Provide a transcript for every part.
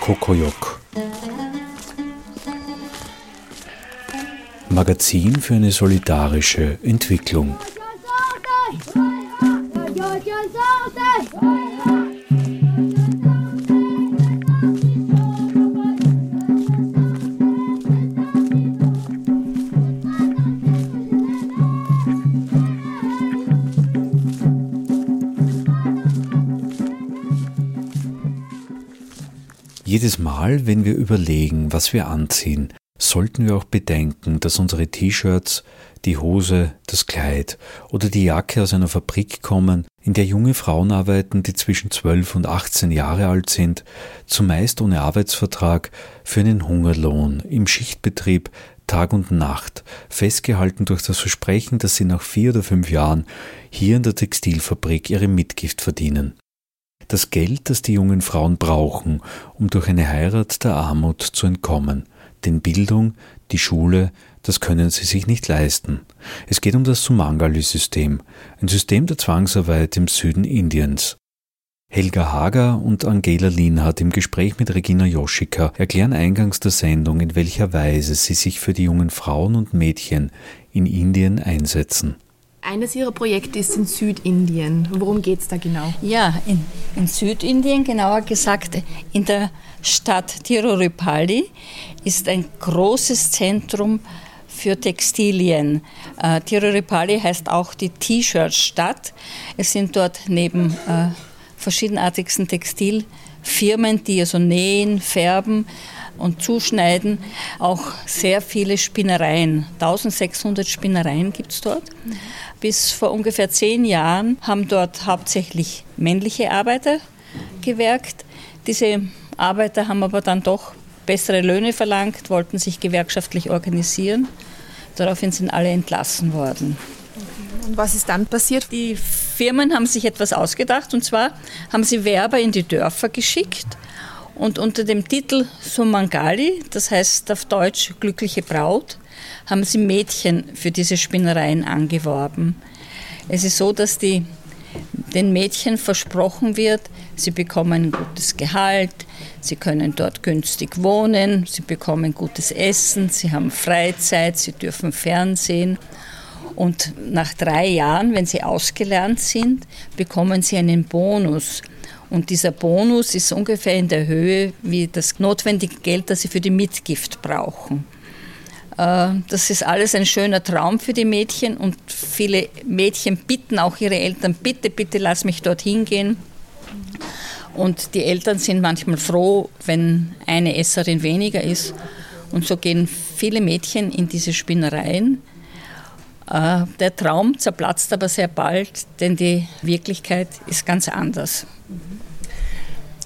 ここ4日。Magazin für eine solidarische Entwicklung. Jedes Mal, wenn wir überlegen, was wir anziehen, sollten wir auch bedenken, dass unsere T-Shirts, die Hose, das Kleid oder die Jacke aus einer Fabrik kommen, in der junge Frauen arbeiten, die zwischen 12 und 18 Jahre alt sind, zumeist ohne Arbeitsvertrag, für einen Hungerlohn, im Schichtbetrieb, Tag und Nacht, festgehalten durch das Versprechen, dass sie nach vier oder fünf Jahren hier in der Textilfabrik ihre Mitgift verdienen das Geld, das die jungen Frauen brauchen, um durch eine Heirat der Armut zu entkommen. Denn Bildung, die Schule, das können sie sich nicht leisten. Es geht um das Sumangali-System, ein System der Zwangsarbeit im Süden Indiens. Helga Hager und Angela Lienhardt im Gespräch mit Regina Joschika erklären eingangs der Sendung, in welcher Weise sie sich für die jungen Frauen und Mädchen in Indien einsetzen. Eines Ihrer Projekte ist in Südindien. Worum geht es da genau? Ja, in, in, Südindien, genauer gesagt in der Stadt Tiruripalli, ist ein großes Zentrum für Textilien. Äh, Tiruripalli heißt auch die T-Shirt-Stadt. Es sind dort neben äh, verschiedenartigsten Textilfirmen, die also nähen, färben, und Zuschneiden auch sehr viele Spinnereien. 1600 Spinnereien gibt es dort. Bis vor ungefähr zehn Jahren haben dort hauptsächlich männliche Arbeiter gewerkt. Diese Arbeiter haben aber dann doch bessere Löhne verlangt, wollten sich gewerkschaftlich organisieren. Daraufhin sind alle entlassen worden. Und was ist dann passiert? Die Firmen haben sich etwas ausgedacht und zwar haben sie Werber in die Dörfer geschickt und unter dem Titel Sumangali, das heißt auf Deutsch glückliche Braut, haben sie Mädchen für diese Spinnereien angeworben. Es ist so, dass die, den Mädchen versprochen wird, sie bekommen gutes Gehalt, sie können dort günstig wohnen, sie bekommen gutes Essen, sie haben Freizeit, sie dürfen Fernsehen. Und nach drei Jahren, wenn sie ausgelernt sind, bekommen sie einen Bonus. Und dieser Bonus ist ungefähr in der Höhe wie das notwendige Geld, das sie für die Mitgift brauchen. Äh, das ist alles ein schöner Traum für die Mädchen und viele Mädchen bitten auch ihre Eltern, bitte, bitte lass mich dorthin gehen. Und die Eltern sind manchmal froh, wenn eine Esserin weniger ist. Und so gehen viele Mädchen in diese Spinnereien. Äh, der Traum zerplatzt aber sehr bald, denn die Wirklichkeit ist ganz anders.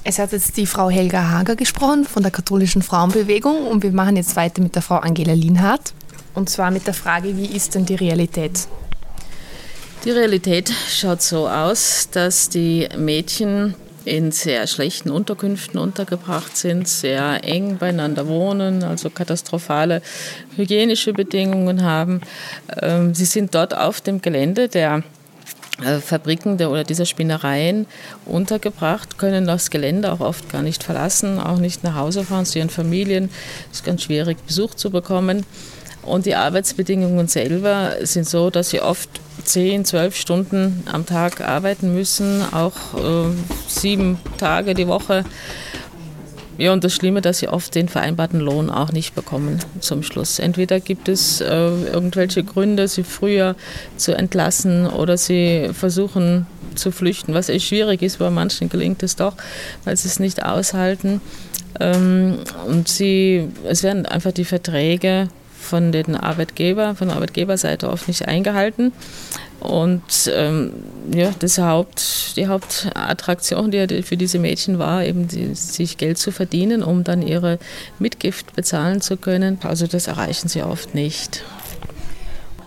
Es hat jetzt die Frau Helga Hager gesprochen von der katholischen Frauenbewegung und wir machen jetzt weiter mit der Frau Angela Lienhardt und zwar mit der Frage, wie ist denn die Realität? Die Realität schaut so aus, dass die Mädchen in sehr schlechten Unterkünften untergebracht sind, sehr eng beieinander wohnen, also katastrophale hygienische Bedingungen haben. Ähm, sie sind dort auf dem Gelände der äh, Fabriken der, oder dieser Spinnereien untergebracht, können das Gelände auch oft gar nicht verlassen, auch nicht nach Hause fahren zu ihren Familien. Es ist ganz schwierig, Besuch zu bekommen. Und die Arbeitsbedingungen selber sind so, dass sie oft 10, 12 Stunden am Tag arbeiten müssen, auch äh, sieben Tage die Woche. Ja, und das Schlimme, dass sie oft den vereinbarten Lohn auch nicht bekommen zum Schluss. Entweder gibt es äh, irgendwelche Gründe, sie früher zu entlassen oder sie versuchen zu flüchten, was echt schwierig ist. Bei manchen gelingt es doch, weil sie es nicht aushalten. Ähm, und sie, es werden einfach die Verträge von den Arbeitgebern, von der Arbeitgeberseite oft nicht eingehalten. Und ähm, ja, das Haupt, die Hauptattraktion, die für diese Mädchen war, eben die, sich Geld zu verdienen, um dann ihre Mitgift bezahlen zu können. Also das erreichen sie oft nicht.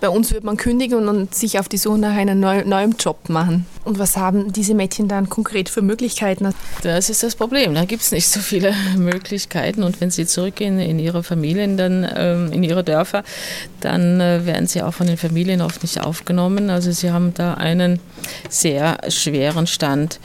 Bei uns wird man kündigen und sich auf die Suche nach einem neuen Job machen. Und was haben diese Mädchen dann konkret für Möglichkeiten? Das ist das Problem. Da gibt es nicht so viele Möglichkeiten. Und wenn sie zurückgehen in ihre Familien, dann ähm, in ihre Dörfer, dann äh, werden sie auch von den Familien oft nicht aufgenommen. Also sie haben da einen sehr schweren Stand.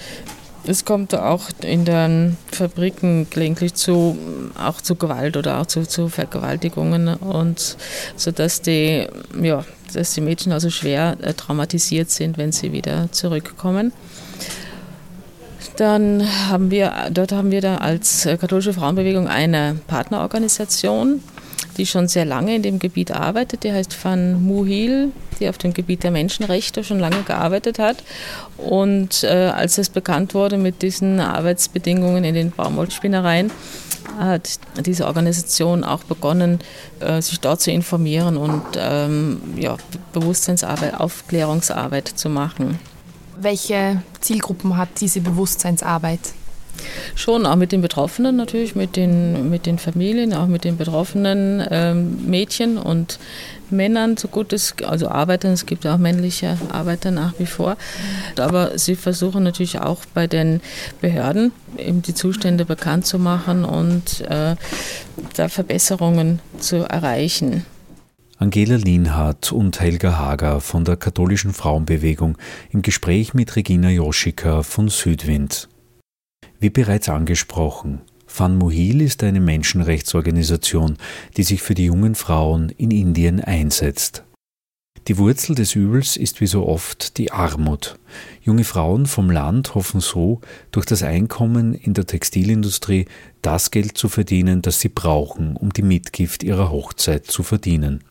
Es kommt auch in den Fabriken gelegentlich zu, auch zu Gewalt oder auch zu, zu Vergewaltigungen und so dass die, ja, dass die Mädchen also schwer äh, traumatisiert sind, wenn sie wieder zurückkommen. Dann haben wir, dort haben wir da als katholische Frauenbewegung eine Partnerorganisation, die schon sehr lange in dem Gebiet arbeitet. Die heißt Van Muhil, die auf dem Gebiet der Menschenrechte schon lange gearbeitet hat. Und äh, als es bekannt wurde mit diesen Arbeitsbedingungen in den Baumwollspinnereien, hat diese Organisation auch begonnen, äh, sich dort zu informieren und ähm, ja, Bewusstseinsarbeit, Aufklärungsarbeit zu machen. Welche Zielgruppen hat diese Bewusstseinsarbeit? Schon, auch mit den Betroffenen natürlich, mit den, mit den Familien, auch mit den betroffenen ähm, Mädchen und Männern, so gut es, also Arbeitern, es gibt auch männliche Arbeiter nach wie vor. Aber sie versuchen natürlich auch bei den Behörden eben die Zustände bekannt zu machen und äh, da Verbesserungen zu erreichen. Angela Lienhardt und Helga Hager von der katholischen Frauenbewegung im Gespräch mit Regina Joschika von Südwind. Wie bereits angesprochen, Van Muhil ist eine Menschenrechtsorganisation, die sich für die jungen Frauen in Indien einsetzt. Die Wurzel des Übels ist wie so oft die Armut. Junge Frauen vom Land hoffen so, durch das Einkommen in der Textilindustrie das Geld zu verdienen, das sie brauchen, um die Mitgift ihrer Hochzeit zu verdienen.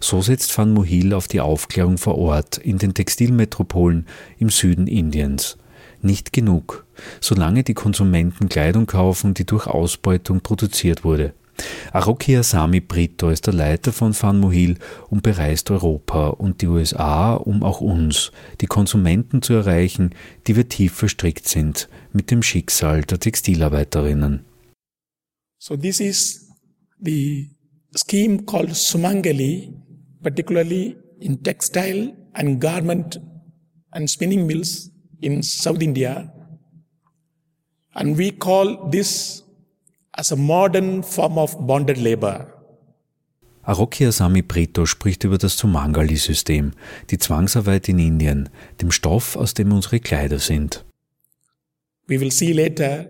So setzt Van Muhil auf die Aufklärung vor Ort in den Textilmetropolen im Süden Indiens nicht genug, solange die Konsumenten Kleidung kaufen, die durch Ausbeutung produziert wurde. Aroki Asami Brito ist der Leiter von Van und bereist Europa und die USA, um auch uns, die Konsumenten zu erreichen, die wir tief verstrickt sind mit dem Schicksal der Textilarbeiterinnen. So this is the scheme called Sumangali, particularly in textile and garment and spinning mills in South India. And we call this as a modern form of bonded labor. Aroki Asami Brito spricht über das Sumangali-System, die Zwangsarbeit in Indien, dem Stoff, aus dem unsere Kleider sind. We will see later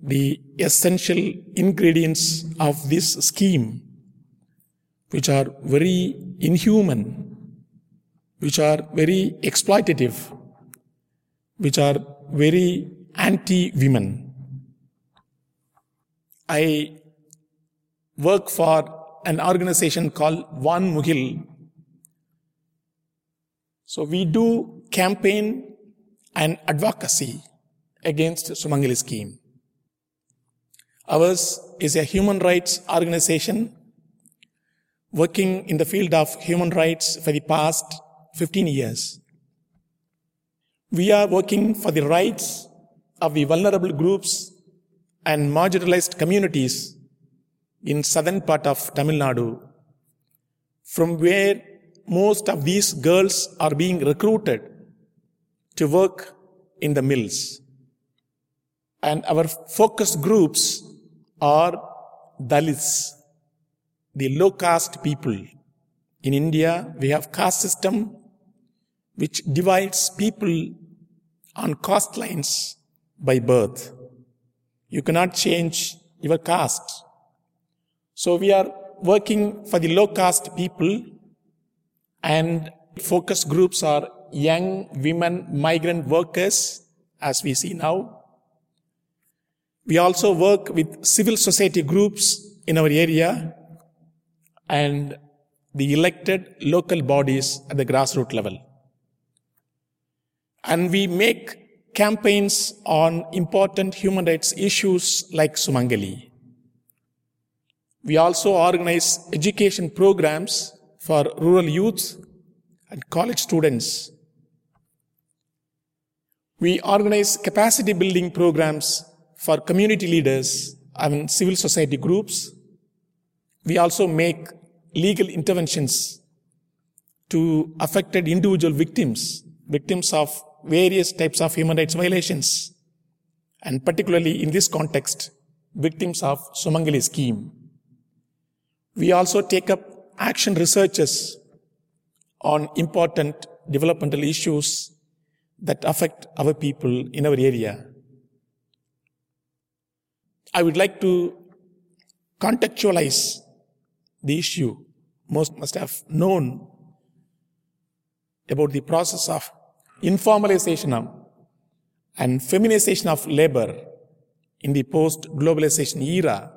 the essential ingredients of this scheme, which are very inhuman, which are very exploitative, which are very anti women. I work for an organization called Vaan Muhil. So we do campaign and advocacy against Sumangali scheme. Ours is a human rights organization working in the field of human rights for the past 15 years. We are working for the rights of the vulnerable groups and marginalized communities in southern part of Tamil Nadu, from where most of these girls are being recruited to work in the mills. And our focus groups are Dalits, the low caste people. In India, we have caste system which divides people on caste lines by birth. You cannot change your caste. So we are working for the low caste people and focus groups are young women migrant workers as we see now. We also work with civil society groups in our area and the elected local bodies at the grassroots level. And we make campaigns on important human rights issues like Sumangali. We also organize education programs for rural youth and college students. We organize capacity building programs for community leaders and civil society groups. We also make legal interventions to affected individual victims, victims of various types of human rights violations, and particularly in this context, victims of Sumangali scheme. We also take up action researches on important developmental issues that affect our people in our area. I would like to contextualize the issue. Most must have known about the process of informalization and feminization of labor in the post globalization era.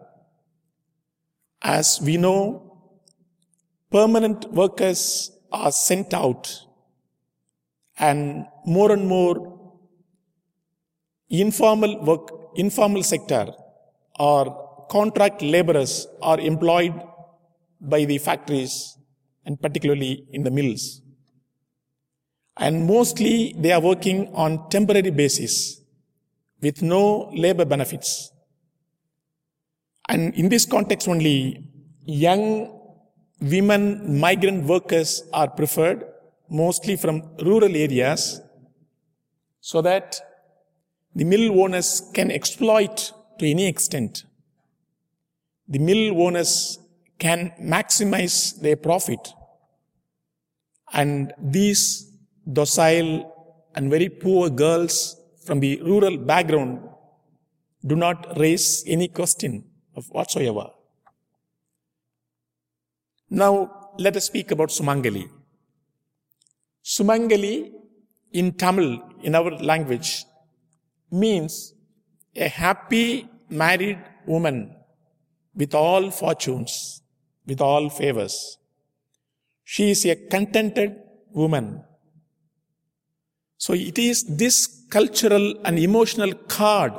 As we know, permanent workers are sent out and more and more informal work, informal sector or contract laborers are employed by the factories and particularly in the mills. And mostly they are working on temporary basis with no labor benefits. And in this context only, young women migrant workers are preferred mostly from rural areas so that the mill owners can exploit to any extent. The mill owners can maximize their profit. And these docile and very poor girls from the rural background do not raise any question of whatsoever. Now, let us speak about Sumangali. Sumangali in Tamil, in our language, means a happy married woman with all fortunes, with all favors. She is a contented woman. So it is this cultural and emotional card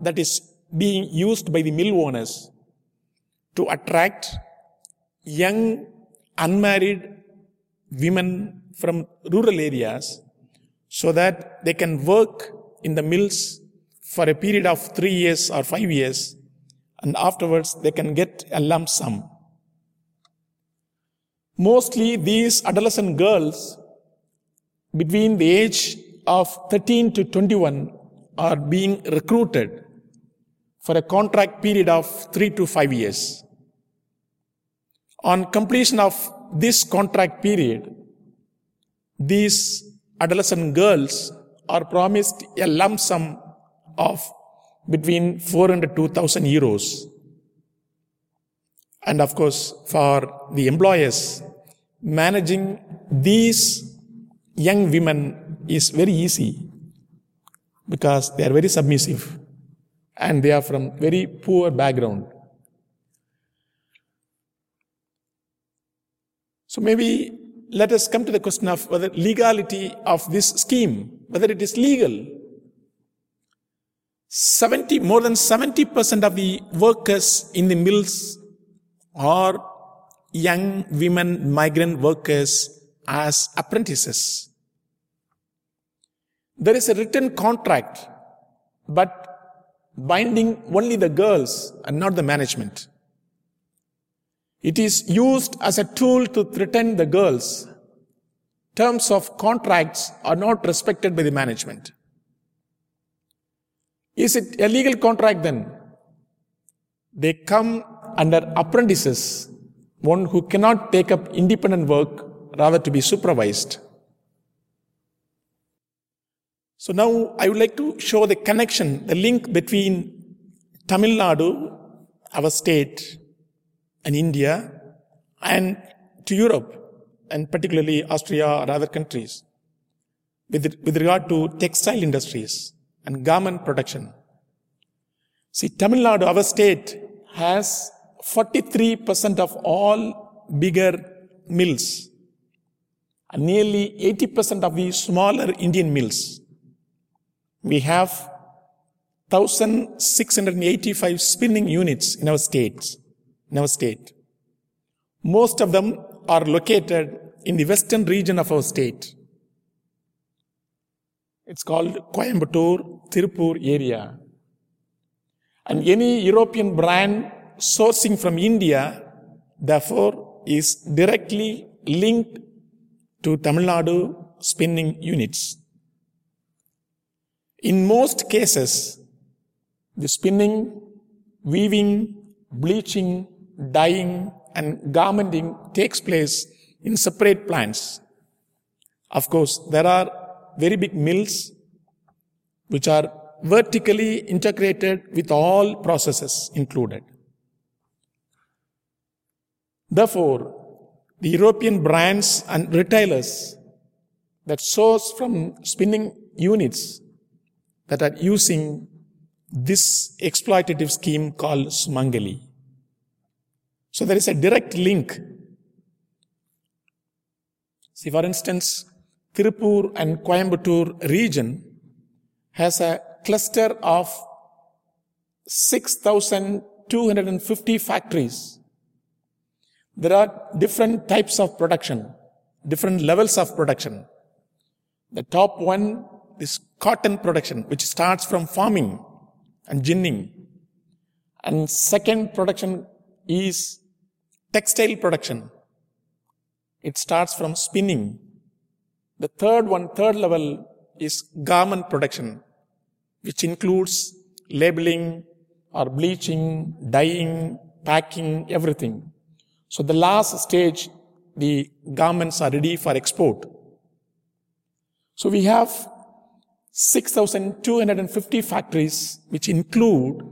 that is being used by the mill owners to attract young unmarried women from rural areas so that they can work in the mills for a period of three years or five years and afterwards they can get a lump sum. Mostly these adolescent girls between the age of 13 to 21 are being recruited for a contract period of three to five years. On completion of this contract period, these adolescent girls are promised a lump sum of between 400 to 1000 euros. And of course, for the employers, managing these young women is very easy because they are very submissive and they are from very poor background. So maybe let us come to the question of whether legality of this scheme, whether it is legal. 70, more than 70% of the workers in the mills are young women migrant workers as apprentices. There is a written contract, but binding only the girls and not the management. It is used as a tool to threaten the girls. Terms of contracts are not respected by the management. Is it a legal contract then? They come under apprentices, one who cannot take up independent work, rather to be supervised. So now I would like to show the connection, the link between Tamil Nadu, our state, and India and to Europe and particularly Austria or other countries with, with regard to textile industries and garment production. See, Tamil Nadu, our state, has 43% of all bigger mills and nearly 80% of the smaller Indian mills. We have 1,685 spinning units in our states in our state. Most of them are located in the western region of our state. It's called Coimbatore, Tirupur area. And any European brand sourcing from India, therefore, is directly linked to Tamil Nadu spinning units. In most cases, the spinning, weaving, bleaching, dyeing, and garmenting takes place in separate plants. Of course, there are very big mills which are vertically integrated with all processes included. Therefore, the European brands and retailers that source from spinning units that are using this exploitative scheme called Sumangali. So there is a direct link. See, for instance, Tirupur and Coimbatore region has a cluster of 6,250 factories. There are different types of production, different levels of production. The top one is cotton production, which starts from farming and ginning. And second production is textile production. It starts from spinning. The third one, third level is garment production, which includes labeling or bleaching, dyeing, packing, everything. So the last stage, the garments are ready for export. So we have 6,250 factories, which include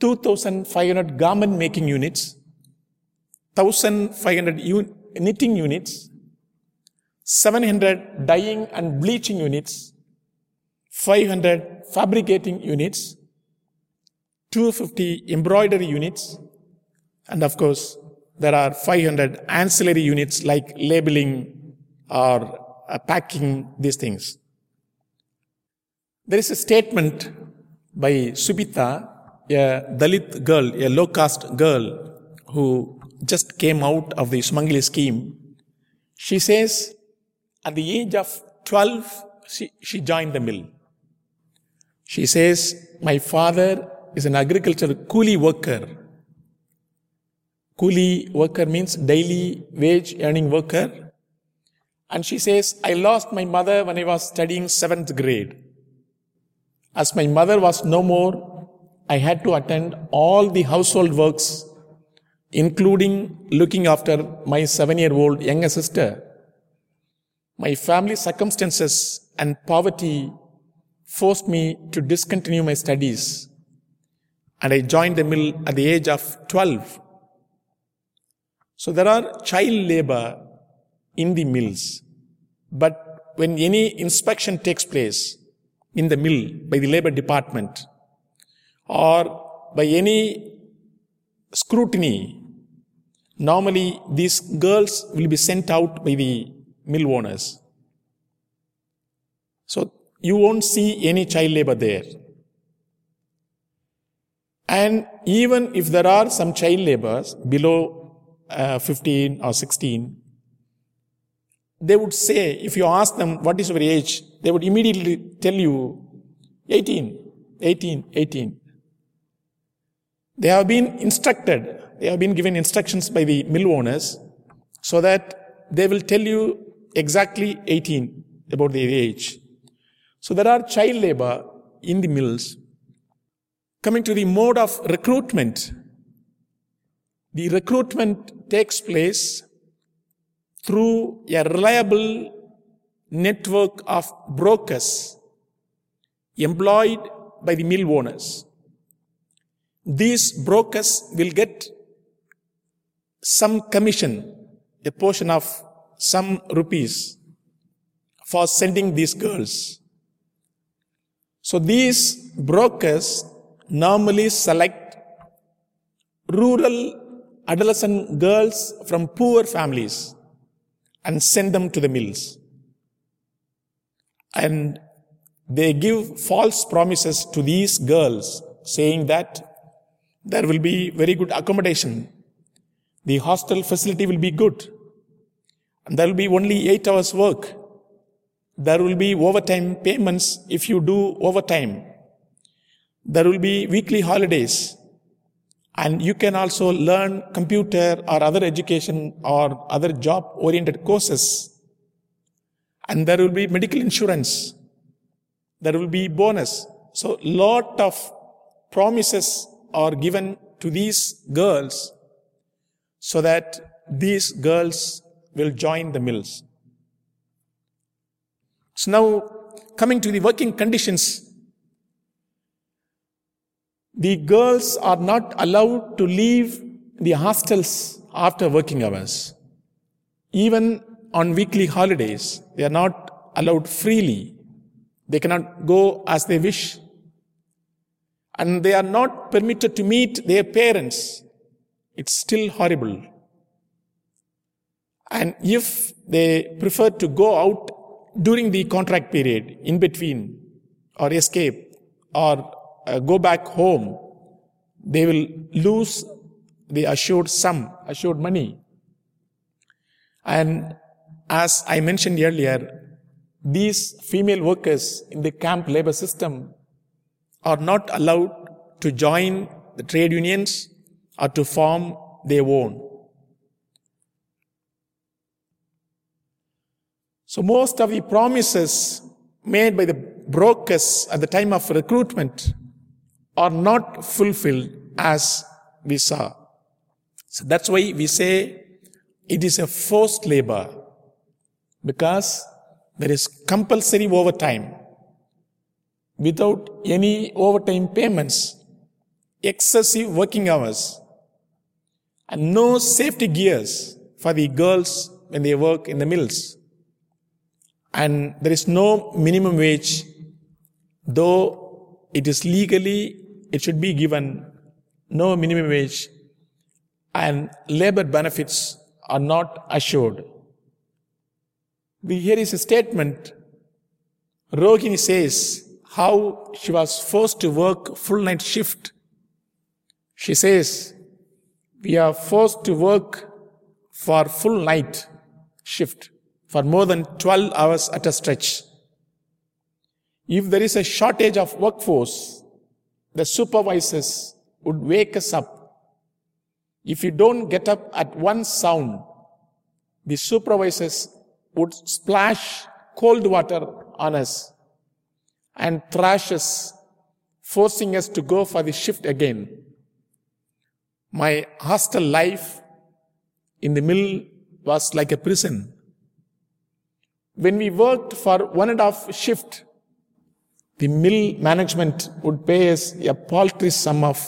2,500 garment making units, 1,500 un- knitting units, 700 dyeing and bleaching units, 500 fabricating units, 250 embroidery units, and of course, there are 500 ancillary units like labeling or uh, packing these things. There is a statement by Subita, a Dalit girl, a low caste girl who just came out of the Sumangali scheme. She says, at the age of 12, she, she joined the mill. She says, my father is an agricultural coolie worker. Coolie worker means daily wage earning worker. And she says, I lost my mother when I was studying seventh grade. As my mother was no more, I had to attend all the household works, including looking after my seven year old younger sister. My family circumstances and poverty forced me to discontinue my studies, and I joined the mill at the age of 12. So there are child labor in the mills. But when any inspection takes place in the mill by the labor department or by any scrutiny, normally these girls will be sent out by the mill owners. So you won't see any child labor there. And even if there are some child laborers below uh, 15 or 16, they would say, if you ask them, what is your age? They would immediately tell you, 18, 18, 18. They have been instructed, they have been given instructions by the mill owners so that they will tell you exactly 18 about their age. So there are child labor in the mills. Coming to the mode of recruitment, the recruitment takes place through a reliable network of brokers employed by the mill owners. These brokers will get some commission, a portion of some rupees for sending these girls. So these brokers normally select rural adolescent girls from poor families and send them to the mills. And they give false promises to these girls saying that there will be very good accommodation the hostel facility will be good. And there will be only eight hours work. There will be overtime payments if you do overtime. There will be weekly holidays. And you can also learn computer or other education or other job oriented courses. And there will be medical insurance. There will be bonus. So lot of promises are given to these girls so that these girls will join the mills. So now coming to the working conditions the girls are not allowed to leave the hostels after working hours. Even on weekly holidays, they are not allowed freely. They cannot go as they wish. And they are not permitted to meet their parents. It's still horrible. And if they prefer to go out during the contract period, in between, or escape, or uh, go back home, they will lose the assured sum, assured money. And as I mentioned earlier, these female workers in the camp labor system are not allowed to join the trade unions or to form their own. So most of the promises made by the brokers at the time of recruitment are not fulfilled as we saw. So that's why we say it is a forced labor because there is compulsory overtime without any overtime payments, excessive working hours, and no safety gears for the girls when they work in the mills. And there is no minimum wage, though it is legally it should be given no minimum wage and labor benefits are not assured. Here is a statement. Rohini says how she was forced to work full night shift. She says, we are forced to work for full night shift for more than 12 hours at a stretch. If there is a shortage of workforce, the supervisors would wake us up. If you don't get up at one sound, the supervisors would splash cold water on us and thrash us, forcing us to go for the shift again. My hostel life in the mill was like a prison. When we worked for one and a half shift, the mill management would pay us a paltry sum of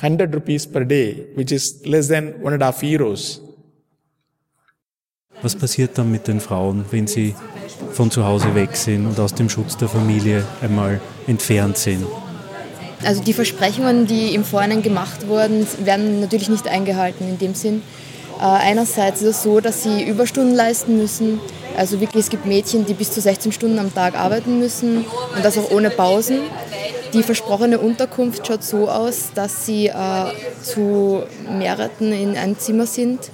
100 rupees per day, which is less than one and a half euros. Was passiert dann mit den Frauen, wenn sie von zu Hause weg sind und aus dem Schutz der Familie einmal entfernt sind? Also die Versprechungen, die im Vorhinein gemacht wurden, werden natürlich nicht eingehalten in dem Sinn. Äh, einerseits ist es so, dass sie Überstunden leisten müssen. Also wirklich, es gibt Mädchen, die bis zu 16 Stunden am Tag arbeiten müssen und das auch ohne Pausen. Die versprochene Unterkunft schaut so aus, dass sie äh, zu mehreren in einem Zimmer sind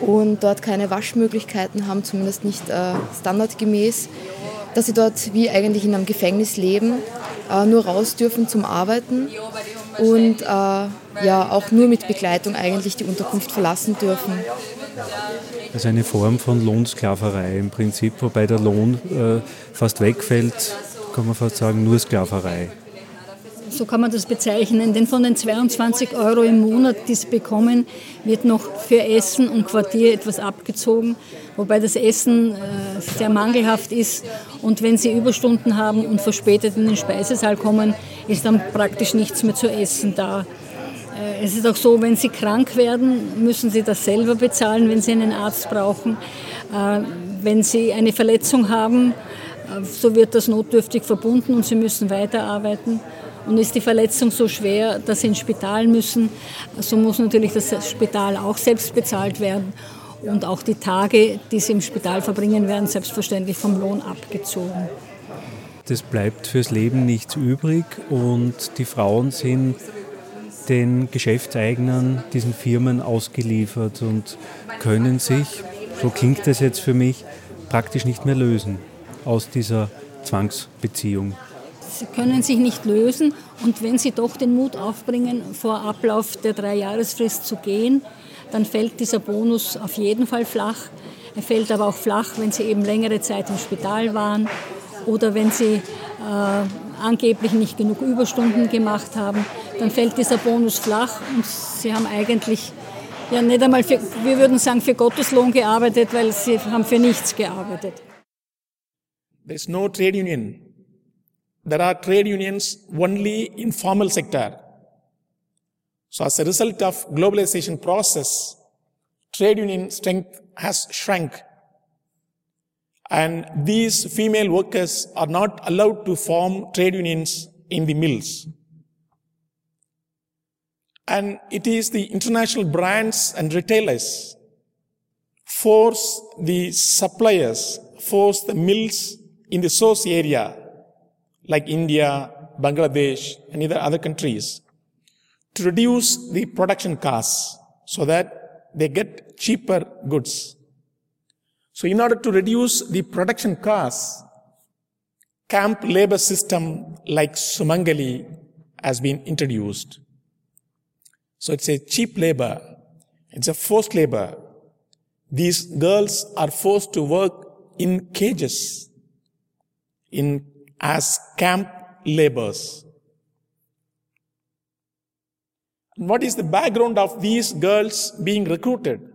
und dort keine Waschmöglichkeiten haben, zumindest nicht äh, standardgemäß. Dass sie dort wie eigentlich in einem Gefängnis leben, äh, nur raus dürfen zum Arbeiten und äh, ja auch nur mit Begleitung eigentlich die Unterkunft verlassen dürfen. Also eine Form von Lohnsklaverei im Prinzip, wobei der Lohn äh, fast wegfällt, kann man fast sagen, nur Sklaverei. So kann man das bezeichnen, denn von den 22 Euro im Monat, die sie bekommen, wird noch für Essen und Quartier etwas abgezogen, wobei das Essen äh, sehr mangelhaft ist und wenn sie Überstunden haben und verspätet in den Speisesaal kommen, ist dann praktisch nichts mehr zu essen da. Äh, es ist auch so, wenn Sie krank werden, müssen Sie das selber bezahlen, wenn Sie einen Arzt brauchen. Äh, wenn Sie eine Verletzung haben, äh, so wird das notdürftig verbunden und Sie müssen weiterarbeiten. Und ist die Verletzung so schwer, dass Sie ins Spital müssen, so muss natürlich das Spital auch selbst bezahlt werden. Und auch die Tage, die Sie im Spital verbringen, werden selbstverständlich vom Lohn abgezogen. Das bleibt fürs Leben nichts übrig und die Frauen sind den Geschäftseignern, diesen Firmen ausgeliefert und können sich, so klingt es jetzt für mich, praktisch nicht mehr lösen aus dieser Zwangsbeziehung. Sie können sich nicht lösen und wenn Sie doch den Mut aufbringen, vor Ablauf der Dreijahresfrist zu gehen, dann fällt dieser Bonus auf jeden Fall flach. Er fällt aber auch flach, wenn Sie eben längere Zeit im Spital waren oder wenn Sie äh, angeblich nicht genug Überstunden gemacht haben. Dann fällt dieser Bonus flach und Sie haben eigentlich ja nicht einmal, für, wir würden sagen, für Gotteslohn gearbeitet, weil Sie haben für nichts gearbeitet. There's no trade union. There are trade unions only in formal sector. So as a result of globalization process, trade union strength has shrunk. And these female workers are not allowed to form trade unions in the mills. And it is the international brands and retailers force the suppliers, force the mills in the source area, like India, Bangladesh, and other countries, to reduce the production costs so that they get cheaper goods. So in order to reduce the production costs, camp labor system like Sumangali has been introduced. So it's a cheap labor. It's a forced labor. These girls are forced to work in cages, in as camp laborers. What is the background of these girls being recruited?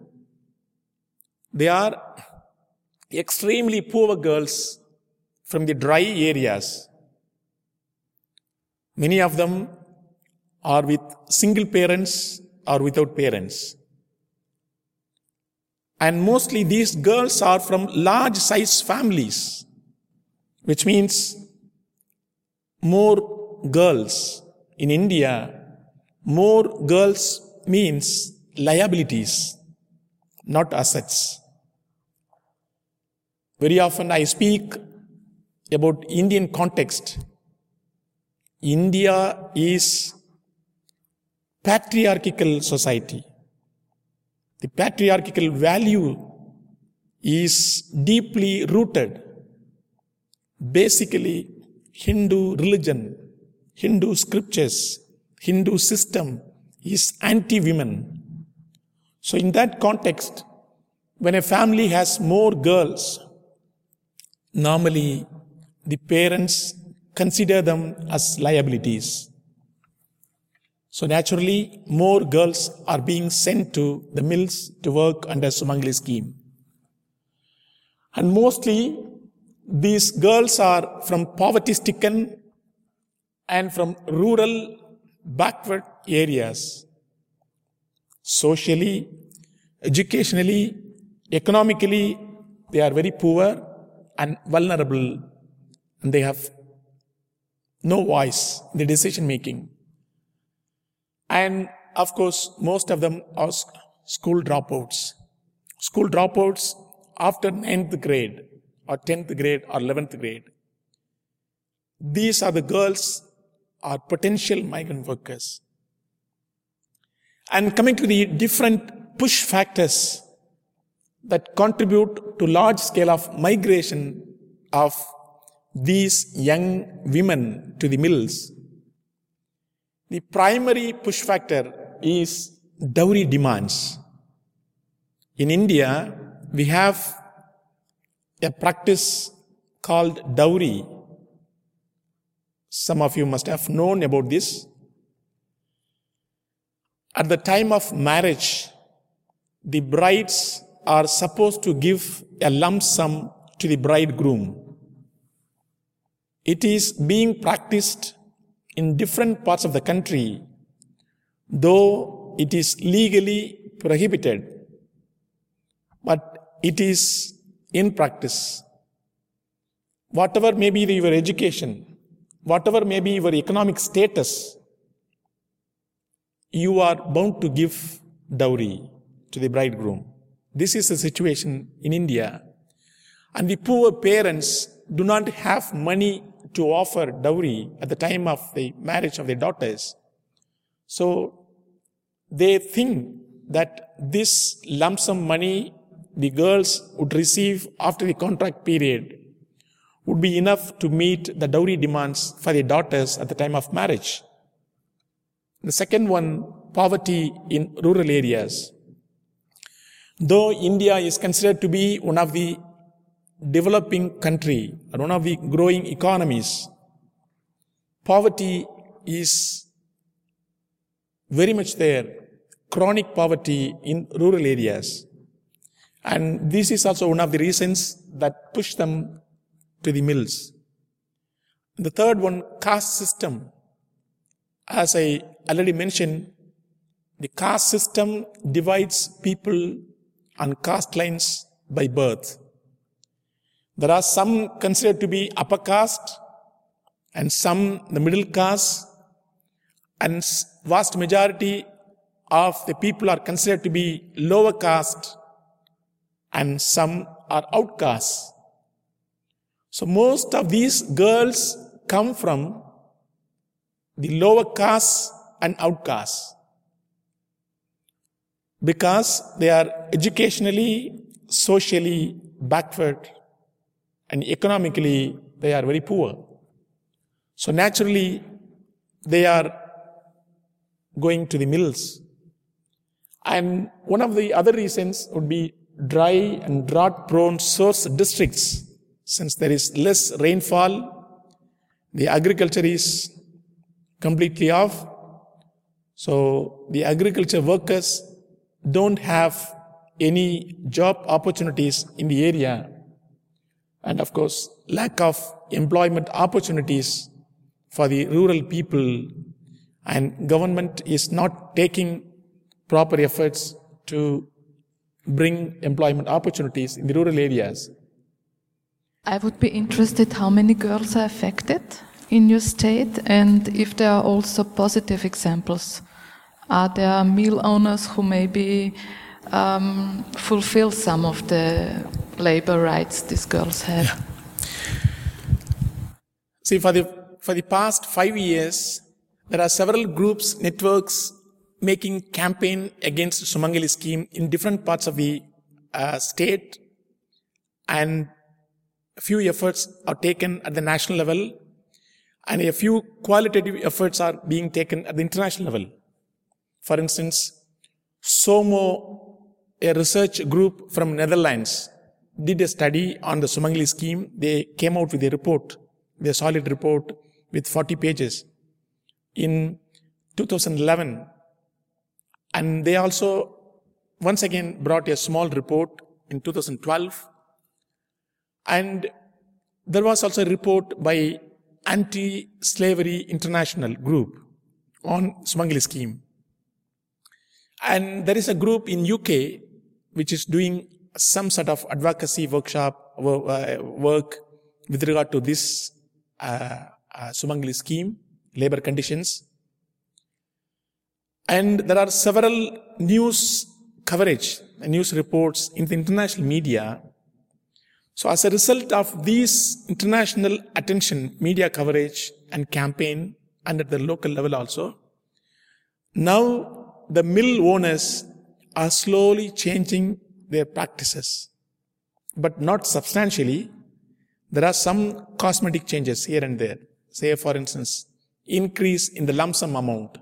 They are extremely poor girls from the dry areas. Many of them are with single parents or without parents. And mostly these girls are from large size families, which means more girls in India more girls means liabilities, not assets. Very often I speak about Indian context. India is patriarchal society. The patriarchal value is deeply rooted. Basically, Hindu religion, Hindu scriptures, Hindu system is anti women. So, in that context, when a family has more girls, normally the parents consider them as liabilities. So, naturally, more girls are being sent to the mills to work under Sumangali scheme. And mostly, these girls are from poverty stricken and from rural backward areas socially, educationally, economically, they are very poor and vulnerable and they have no voice in the decision making. And of course, most of them are school dropouts. School dropouts after 9th grade or 10th grade or 11th grade. These are the girls are potential migrant workers. And coming to the different push factors that contribute to large scale of migration of these young women to the mills. The primary push factor is dowry demands. In India, we have a practice called dowry, some of you must have known about this. At the time of marriage, the brides are supposed to give a lump sum to the bridegroom. It is being practiced in different parts of the country, though it is legally prohibited. But it is in practice. Whatever may be your education, whatever may be your economic status, you are bound to give dowry to the bridegroom. This is the situation in India. And the poor parents do not have money to offer dowry at the time of the marriage of their daughters. So they think that this lump sum money the girls would receive after the contract period would be enough to meet the dowry demands for their daughters at the time of marriage. The second one, poverty in rural areas. Though India is considered to be one of the developing country one of the growing economies, poverty is very much there, chronic poverty in rural areas. And this is also one of the reasons that push them to the mills. The third one, caste system. As I already mentioned, the caste system divides people on caste lines by birth. There are some considered to be upper caste and some the middle caste and vast majority of the people are considered to be lower caste and some are outcasts. So most of these girls come from the lower caste and outcasts because they are educationally, socially backward and economically they are very poor. So naturally they are going to the mills. And one of the other reasons would be dry and drought prone source districts. Since there is less rainfall, the agriculture is completely off. So the agriculture workers don't have any job opportunities in the area. And of course, lack of employment opportunities for the rural people and government is not taking proper efforts to bring employment opportunities in the rural areas. I would be interested how many girls are affected in your state and if there are also positive examples. Are there mill owners who maybe um, fulfill some of the labor rights these girls have? Yeah. See, for the, for the past five years, there are several groups, networks making campaign against Sumangali scheme in different parts of the uh, state and a few efforts are taken at the national level and a few qualitative efforts are being taken at the international level. For instance, SOMO, a research group from Netherlands, did a study on the Sumangali scheme. They came out with a report, a solid report with 40 pages. In 2011, and they also once again brought a small report in 2012. And there was also a report by Anti-Slavery International Group on Sumangali scheme. And there is a group in UK which is doing some sort of advocacy workshop uh, work with regard to this uh, uh, Sumangali scheme, labor conditions. And there are several news coverage, news reports in the international media. So as a result of these international attention, media coverage and campaign and at the local level also, now the mill owners are slowly changing their practices, but not substantially. There are some cosmetic changes here and there. Say, for instance, increase in the lump sum amount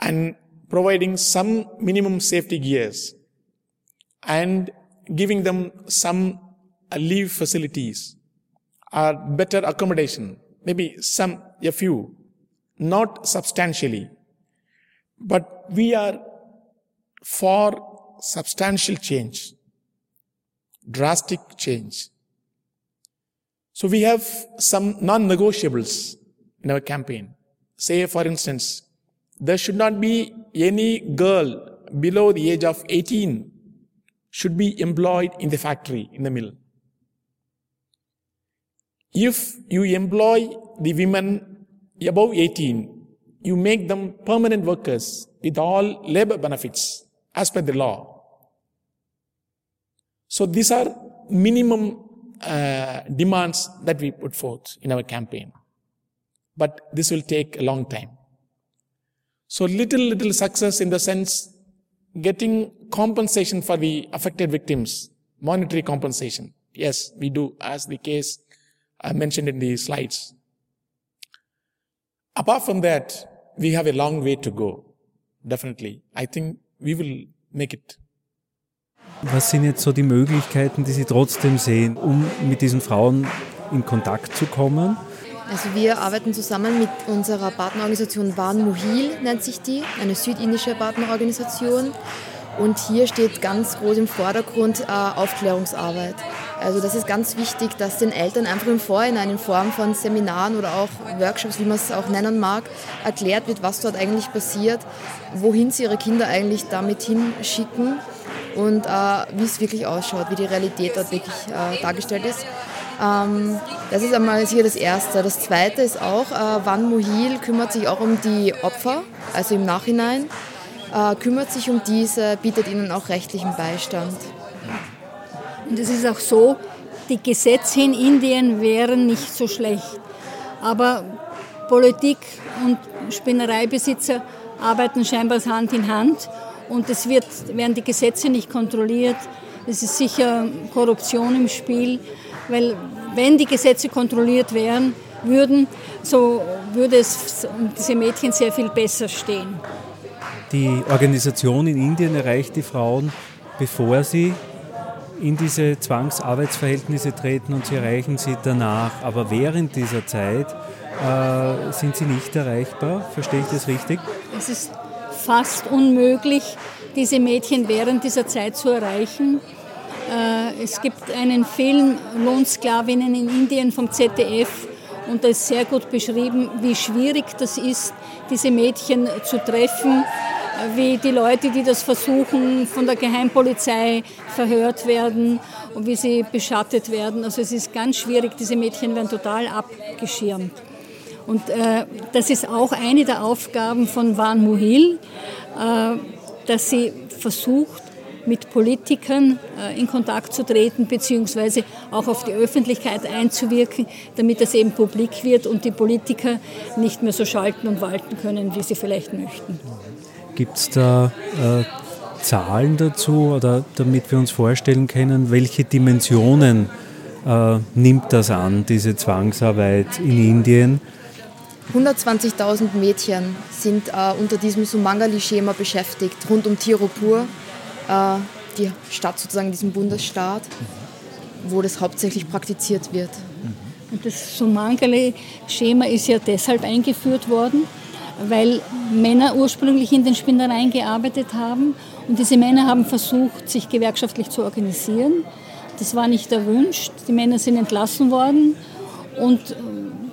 and providing some minimum safety gears and giving them some leave facilities or better accommodation, maybe some, a few, not substantially. But we are for substantial change, drastic change. So we have some non-negotiables in our campaign. Say, for instance, there should not be any girl below the age of 18 should be employed in the factory, in the mill. If you employ the women above 18, you make them permanent workers with all labor benefits as per the law. So these are minimum uh, demands that we put forth in our campaign. But this will take a long time. So little, little success in the sense getting compensation for the affected victims, monetary compensation. Yes, we do, as the case I mentioned in the slides. Apart from that, we have a long way to go. Definitely. I think we will make it. Was sind jetzt so die Möglichkeiten, die Sie trotzdem sehen, um mit diesen Frauen in Kontakt zu kommen? Also wir arbeiten zusammen mit unserer Partnerorganisation Van Muhil, nennt sich die, eine südindische Partnerorganisation. Und hier steht ganz groß im Vordergrund äh, Aufklärungsarbeit. Also das ist ganz wichtig, dass den Eltern einfach im Vorhinein in Form von Seminaren oder auch Workshops, wie man es auch nennen mag, erklärt wird, was dort eigentlich passiert, wohin sie ihre Kinder eigentlich damit hinschicken und äh, wie es wirklich ausschaut, wie die Realität dort wirklich äh, dargestellt ist. Ähm, das ist einmal sicher das Erste. Das Zweite ist auch, äh, Van Mohil kümmert sich auch um die Opfer, also im Nachhinein, äh, kümmert sich um diese, bietet ihnen auch rechtlichen Beistand. Und es ist auch so, die Gesetze in Indien wären nicht so schlecht. Aber Politik und Spinnereibesitzer arbeiten scheinbar Hand in Hand und es wird, werden die Gesetze nicht kontrolliert. Es ist sicher Korruption im Spiel, weil wenn die Gesetze kontrolliert wären, würden, so würde es um diese Mädchen sehr viel besser stehen. Die Organisation in Indien erreicht die Frauen, bevor sie in diese Zwangsarbeitsverhältnisse treten und sie erreichen sie danach. Aber während dieser Zeit äh, sind sie nicht erreichbar. Verstehe ich das richtig? Es ist fast unmöglich, diese Mädchen während dieser Zeit zu erreichen. Äh, es gibt einen Film Lohnsklavinnen in Indien vom ZDF und da ist sehr gut beschrieben, wie schwierig das ist, diese Mädchen zu treffen wie die Leute, die das versuchen, von der Geheimpolizei verhört werden und wie sie beschattet werden. Also es ist ganz schwierig, diese Mädchen werden total abgeschirmt. Und äh, das ist auch eine der Aufgaben von Van Muhil, äh, dass sie versucht, mit Politikern äh, in Kontakt zu treten, beziehungsweise auch auf die Öffentlichkeit einzuwirken, damit das eben publik wird und die Politiker nicht mehr so schalten und walten können, wie sie vielleicht möchten. Gibt es da äh, Zahlen dazu oder damit wir uns vorstellen können, welche Dimensionen äh, nimmt das an, diese Zwangsarbeit in Indien? 120.000 Mädchen sind äh, unter diesem Sumangali-Schema beschäftigt, rund um Tirupur, äh, die Stadt sozusagen, diesem Bundesstaat, wo das hauptsächlich praktiziert wird. Und das Sumangali-Schema ist ja deshalb eingeführt worden, weil Männer ursprünglich in den Spinnereien gearbeitet haben und diese Männer haben versucht, sich gewerkschaftlich zu organisieren. Das war nicht erwünscht. Die Männer sind entlassen worden und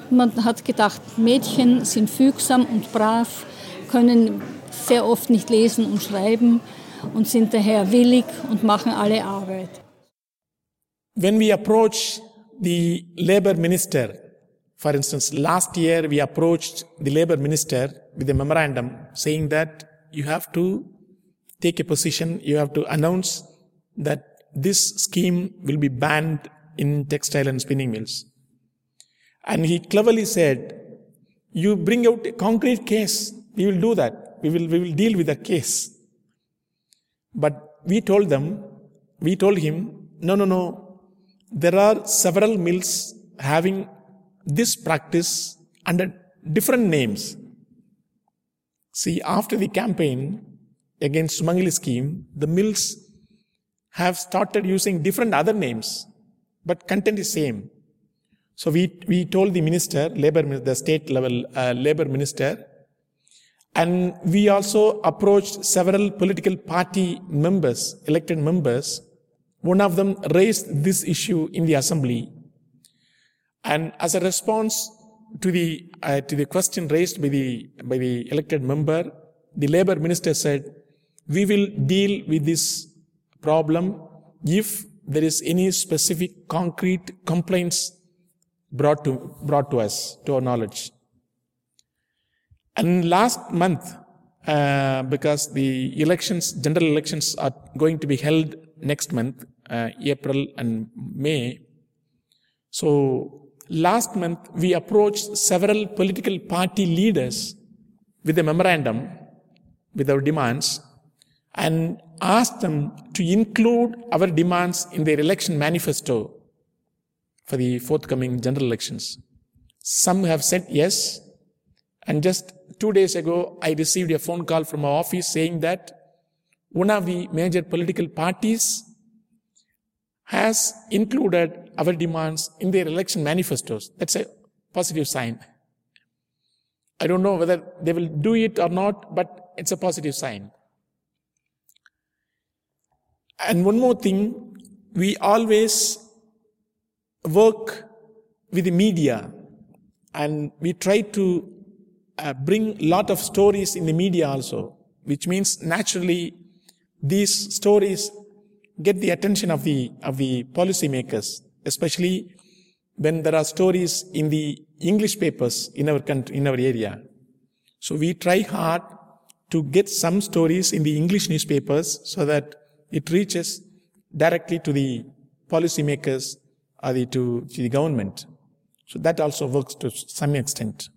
man hat gedacht, Mädchen sind fügsam und brav, können sehr oft nicht lesen und schreiben und sind daher willig und machen alle Arbeit. When we approach the labor minister For instance, last year we approached the labor minister with a memorandum saying that you have to take a position, you have to announce that this scheme will be banned in textile and spinning mills. And he cleverly said, you bring out a concrete case, we will do that. We will, we will deal with that case. But we told them, we told him, no, no, no. There are several mills having this practice under different names. See, after the campaign against Sumangali scheme, the mills have started using different other names, but content is same. So we, we told the minister, labor, the state level uh, labor minister, and we also approached several political party members, elected members. One of them raised this issue in the assembly and as a response to the, uh, to the question raised by the, by the elected member, the labor minister said, we will deal with this problem if there is any specific concrete complaints brought to, brought to us, to our knowledge. And last month, uh, because the elections, general elections are going to be held next month, uh, April and May. So Last month, we approached several political party leaders with a memorandum with our demands and asked them to include our demands in their election manifesto for the forthcoming general elections. Some have said yes, and just two days ago, I received a phone call from our office saying that one of the major political parties has included our demands in their election manifestos. That's a positive sign. I don't know whether they will do it or not, but it's a positive sign. And one more thing, we always work with the media and we try to uh, bring a lot of stories in the media also, which means naturally these stories get the attention of the, of the policymakers, especially when there are stories in the English papers in our country, in our area. So we try hard to get some stories in the English newspapers so that it reaches directly to the policymakers or the, to, to the government. So that also works to some extent.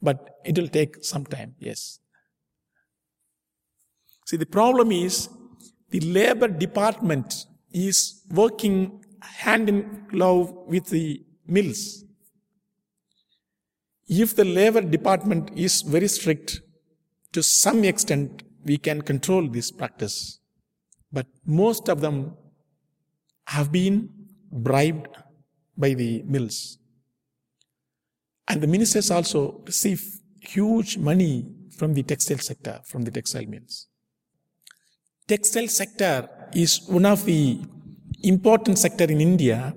But it will take some time, yes. See, the problem is the labor department is working hand in glove with the mills. If the labor department is very strict, to some extent we can control this practice. But most of them have been bribed by the mills. And the ministers also receive huge money from the textile sector, from the textile mills. Textile sector is one of the important sector in India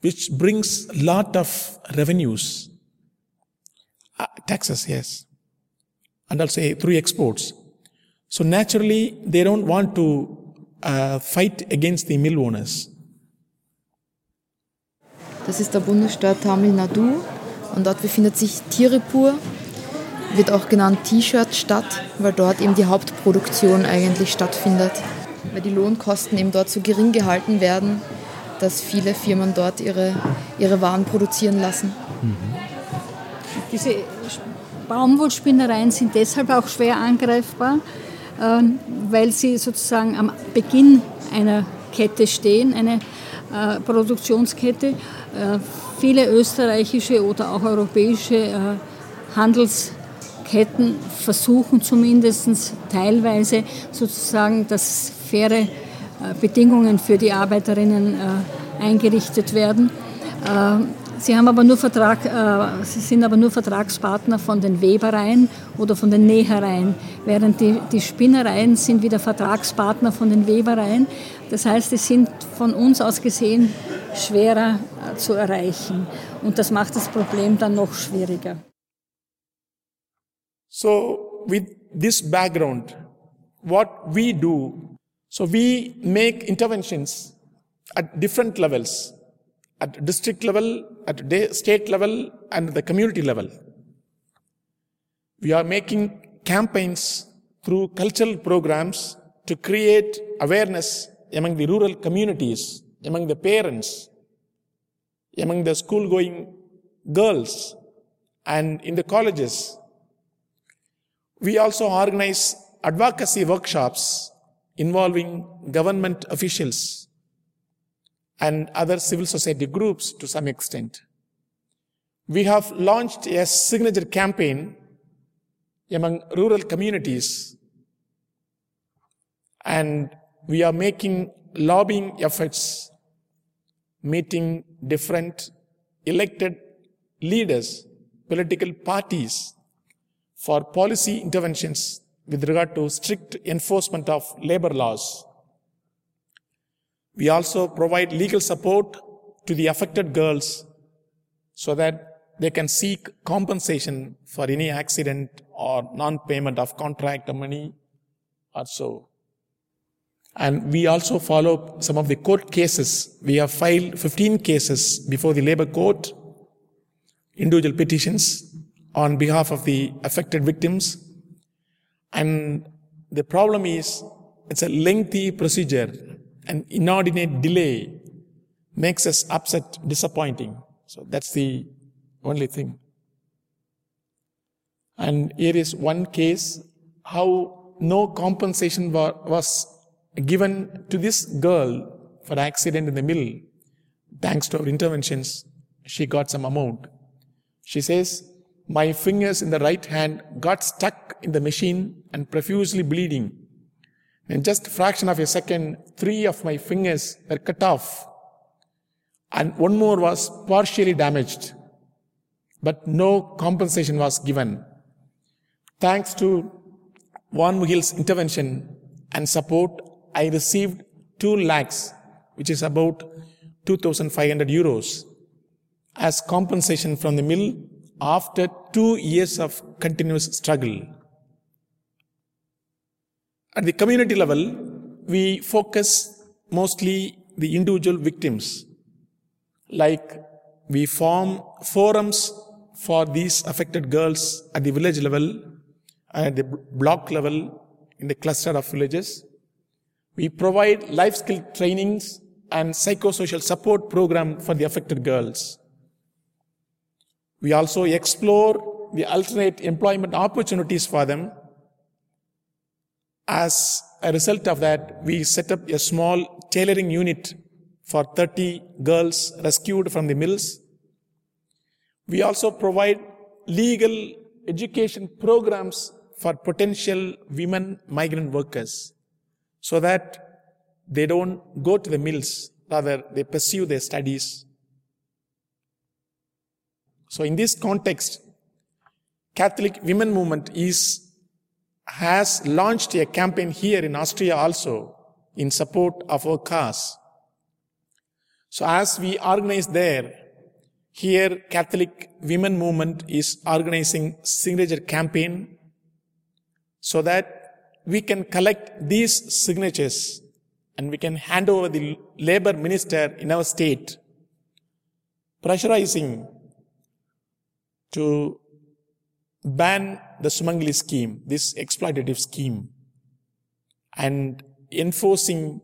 which brings lot of revenues, uh, taxes, yes, and also through exports. So naturally, they don't want to uh, fight against the mill owners. Das ist der Bundesstaat Tamil Nadu und dort befindet sich Tirupur, wird auch genannt T-Shirt-Stadt, weil dort eben die Hauptproduktion eigentlich stattfindet. Weil die Lohnkosten eben dort so gering gehalten werden, dass viele Firmen dort ihre, ihre Waren produzieren lassen. Mhm. Diese Baumwollspinnereien sind deshalb auch schwer angreifbar, ähm, weil sie sozusagen am Beginn einer Kette stehen, eine äh, Produktionskette. Äh, viele österreichische oder auch europäische äh, Handelsketten versuchen zumindest teilweise sozusagen, dass faire Bedingungen für die Arbeiterinnen eingerichtet werden. Sie, haben aber nur Vertrag, äh, Sie sind aber nur Vertragspartner von den Webereien oder von den Nähereien, während die, die Spinnereien sind wieder Vertragspartner von den Webereien. Das heißt, sie sind von uns aus gesehen schwerer äh, zu erreichen. Und das macht das Problem dann noch schwieriger. So, with this background, what we do, so we make interventions at different levels. at district level, at state level, and the community level. We are making campaigns through cultural programs to create awareness among the rural communities, among the parents, among the school going girls, and in the colleges. We also organize advocacy workshops involving government officials and other civil society groups to some extent. We have launched a signature campaign among rural communities and we are making lobbying efforts, meeting different elected leaders, political parties for policy interventions with regard to strict enforcement of labor laws we also provide legal support to the affected girls so that they can seek compensation for any accident or non-payment of contract money or so. And we also follow some of the court cases. We have filed 15 cases before the labor court, individual petitions on behalf of the affected victims. And the problem is it's a lengthy procedure an inordinate delay makes us upset, disappointing. So that's the only thing. And here is one case how no compensation was given to this girl for accident in the mill. Thanks to our interventions, she got some amount. She says, my fingers in the right hand got stuck in the machine and profusely bleeding. In just a fraction of a second, three of my fingers were cut off and one more was partially damaged, but no compensation was given. Thanks to Vaan Muhil's intervention and support, I received 2 lakhs, which is about 2,500 euros, as compensation from the mill after two years of continuous struggle. At the community level, we focus mostly the individual victims. Like we form forums for these affected girls at the village level, at the block level, in the cluster of villages. We provide life skill trainings and psychosocial support program for the affected girls. We also explore the alternate employment opportunities for them. As a result of that, we set up a small tailoring unit for 30 girls rescued from the mills. We also provide legal education programs for potential women migrant workers so that they don't go to the mills, rather they pursue their studies so in this context, Catholic Women Movement is, has launched a campaign here in Austria also in support of our cause. So as we organize there, here Catholic Women Movement is organizing signature campaign so that we can collect these signatures and we can hand over the labor minister in our state, pressurizing to ban the Sumangali scheme, this exploitative scheme, and enforcing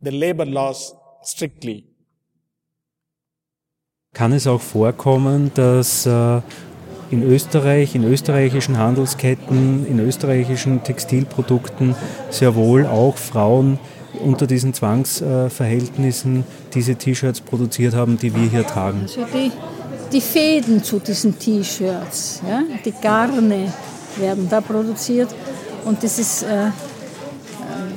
the labor laws strictly. Kann es auch vorkommen, dass äh, in Österreich, in österreichischen Handelsketten, in österreichischen Textilprodukten sehr wohl auch Frauen unter diesen Zwangsverhältnissen diese T-Shirts produziert haben, die wir hier tragen? Die Fäden zu diesen T-Shirts, ja, die Garne werden da produziert und das ist äh, äh,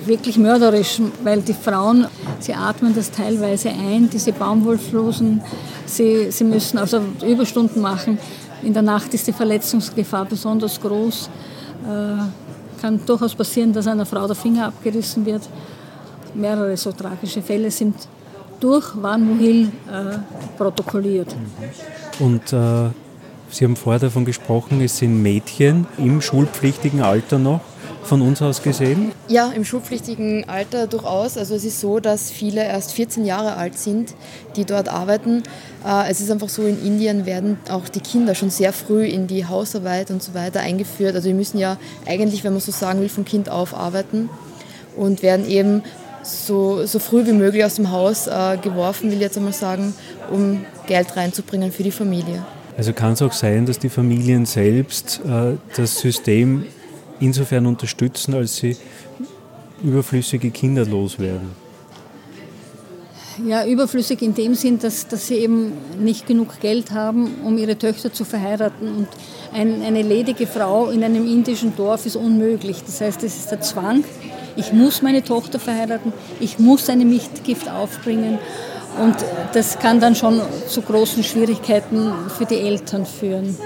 wirklich mörderisch, weil die Frauen, sie atmen das teilweise ein, diese Baumwollflosen, sie, sie müssen also Überstunden machen. In der Nacht ist die Verletzungsgefahr besonders groß. Äh, kann durchaus passieren, dass einer Frau der Finger abgerissen wird. Mehrere so tragische Fälle sind durch Van Muhil äh, protokolliert. Und äh, Sie haben vorher davon gesprochen, es sind Mädchen im schulpflichtigen Alter noch von uns aus gesehen? Ja, im schulpflichtigen Alter durchaus. Also es ist so, dass viele erst 14 Jahre alt sind, die dort arbeiten. Äh, es ist einfach so, in Indien werden auch die Kinder schon sehr früh in die Hausarbeit und so weiter eingeführt. Also die müssen ja eigentlich, wenn man so sagen will, vom Kind auf arbeiten und werden eben so, so früh wie möglich aus dem Haus äh, geworfen, will ich jetzt einmal sagen, um Geld reinzubringen für die Familie. Also kann es auch sein, dass die Familien selbst äh, das System insofern unterstützen, als sie überflüssige Kinder loswerden? Ja, überflüssig in dem Sinn, dass, dass sie eben nicht genug Geld haben, um ihre Töchter zu verheiraten. Und ein, eine ledige Frau in einem indischen Dorf ist unmöglich. Das heißt, es ist der Zwang, ich muss meine Tochter verheiraten, ich muss eine Mitgift aufbringen. Und das kann dann schon zu großen Schwierigkeiten für die Eltern führen.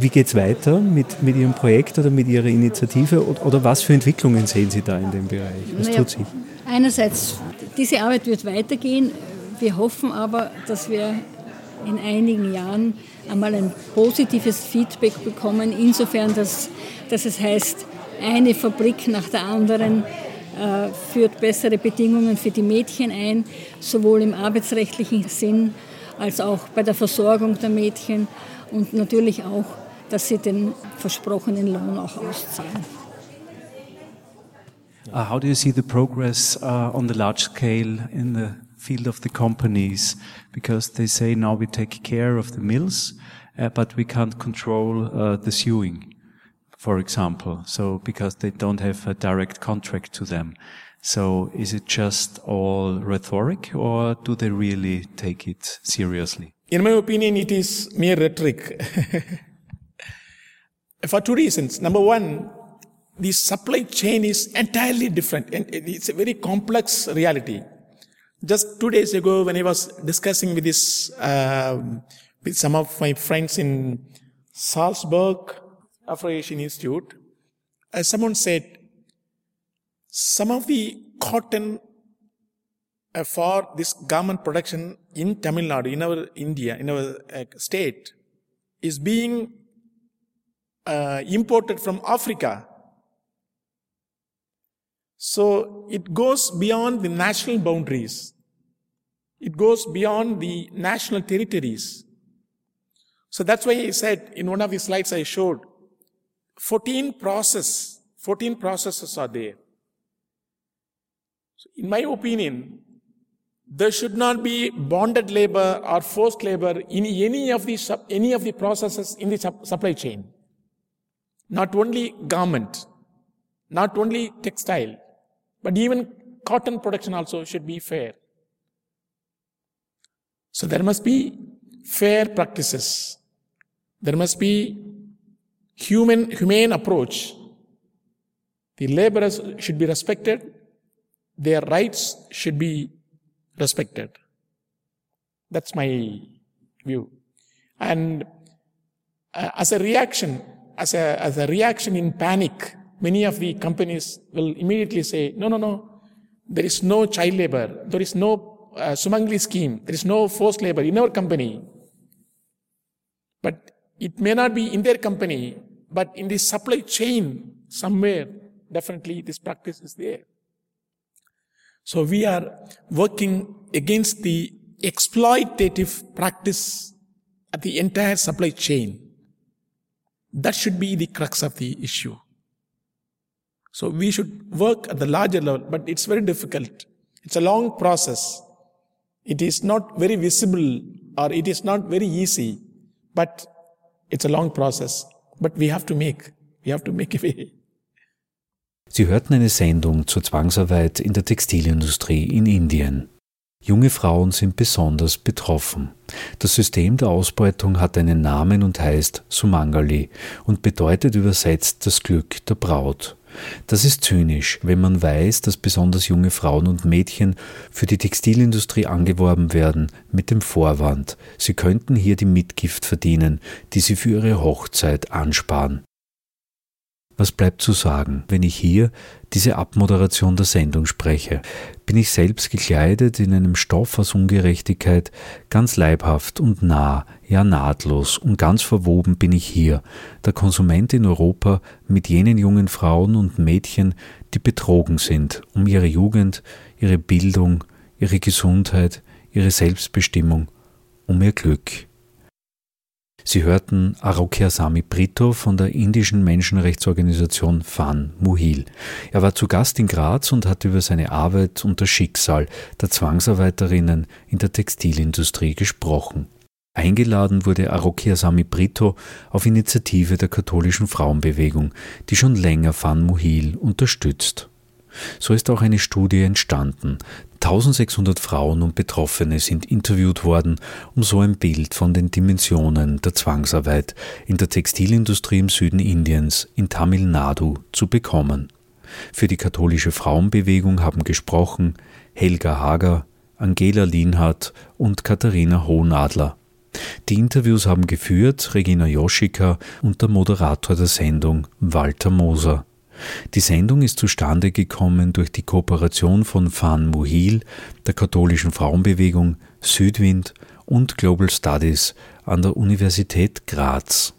Wie geht es weiter mit, mit Ihrem Projekt oder mit Ihrer Initiative oder, oder was für Entwicklungen sehen Sie da in dem Bereich? Was naja, tut sich? Einerseits, diese Arbeit wird weitergehen. Wir hoffen aber, dass wir in einigen Jahren einmal ein positives Feedback bekommen, insofern, dass, dass es heißt, eine Fabrik nach der anderen äh, führt bessere Bedingungen für die Mädchen ein, sowohl im arbeitsrechtlichen Sinn als auch bei der Versorgung der Mädchen und natürlich auch, dass sie den versprochenen Lohn auch auszahlen. Uh, how do you see the progress uh, on the large scale in the field of the companies? Because they say now we take care of the mills, uh, but we can't control uh, the sewing. For example. So because they don't have a direct contract to them. So is it just all rhetoric or do they really take it seriously? In my opinion, it is mere rhetoric. for two reasons. Number one, the supply chain is entirely different and it's a very complex reality. Just two days ago, when I was discussing with this, uh, with some of my friends in Salzburg Afro-Asian Institute, uh, someone said, some of the cotton uh, for this garment production in Tamil Nadu, in our India, in our uh, state, is being uh, imported from Africa. So it goes beyond the national boundaries. It goes beyond the national territories. So that's why I said in one of the slides I showed 14 process, 14 processes are there. So in my opinion, there should not be bonded labor or forced labor in any of the any of the processes in the supply chain. Not only garment, not only textile, but even cotton production also should be fair. So there must be fair practices. There must be human, humane approach. The laborers should be respected. Their rights should be respected. That's my view. And uh, as a reaction, as a, as a reaction in panic, many of the companies will immediately say, no, no, no, there is no child labor. There is no uh, Sumangali scheme. There is no forced labor in our company. But it may not be in their company, but in the supply chain somewhere, definitely this practice is there. So we are working against the exploitative practice at the entire supply chain. That should be the crux of the issue. So we should work at the larger level, but it's very difficult. It's a long process. It is not very visible or it is not very easy, but it's a long process. But we have to make, we have to make a way. Sie hörten eine Sendung zur Zwangsarbeit in der Textilindustrie in Indien. Junge Frauen sind besonders betroffen. Das System der Ausbeutung hat einen Namen und heißt Sumangali und bedeutet übersetzt das Glück der Braut. Das ist zynisch, wenn man weiß, dass besonders junge Frauen und Mädchen für die Textilindustrie angeworben werden mit dem Vorwand, sie könnten hier die Mitgift verdienen, die sie für ihre Hochzeit ansparen. Was bleibt zu sagen, wenn ich hier diese Abmoderation der Sendung spreche? Bin ich selbst gekleidet in einem Stoff aus Ungerechtigkeit, ganz leibhaft und nah, ja nahtlos und ganz verwoben bin ich hier, der Konsument in Europa mit jenen jungen Frauen und Mädchen, die betrogen sind um ihre Jugend, ihre Bildung, ihre Gesundheit, ihre Selbstbestimmung, um ihr Glück. Sie hörten Arokeasami Brito von der indischen Menschenrechtsorganisation Fan Muhil. Er war zu Gast in Graz und hat über seine Arbeit und das Schicksal der Zwangsarbeiterinnen in der Textilindustrie gesprochen. Eingeladen wurde Arokeasami Brito auf Initiative der katholischen Frauenbewegung, die schon länger Fan Muhil unterstützt. So ist auch eine Studie entstanden. 1600 Frauen und Betroffene sind interviewt worden, um so ein Bild von den Dimensionen der Zwangsarbeit in der Textilindustrie im Süden Indiens, in Tamil Nadu, zu bekommen. Für die katholische Frauenbewegung haben gesprochen Helga Hager, Angela Lienhardt und Katharina Hohnadler. Die Interviews haben geführt Regina Joschika und der Moderator der Sendung Walter Moser. Die Sendung ist zustande gekommen durch die Kooperation von Fan Muhil, der katholischen Frauenbewegung, Südwind und Global Studies an der Universität Graz.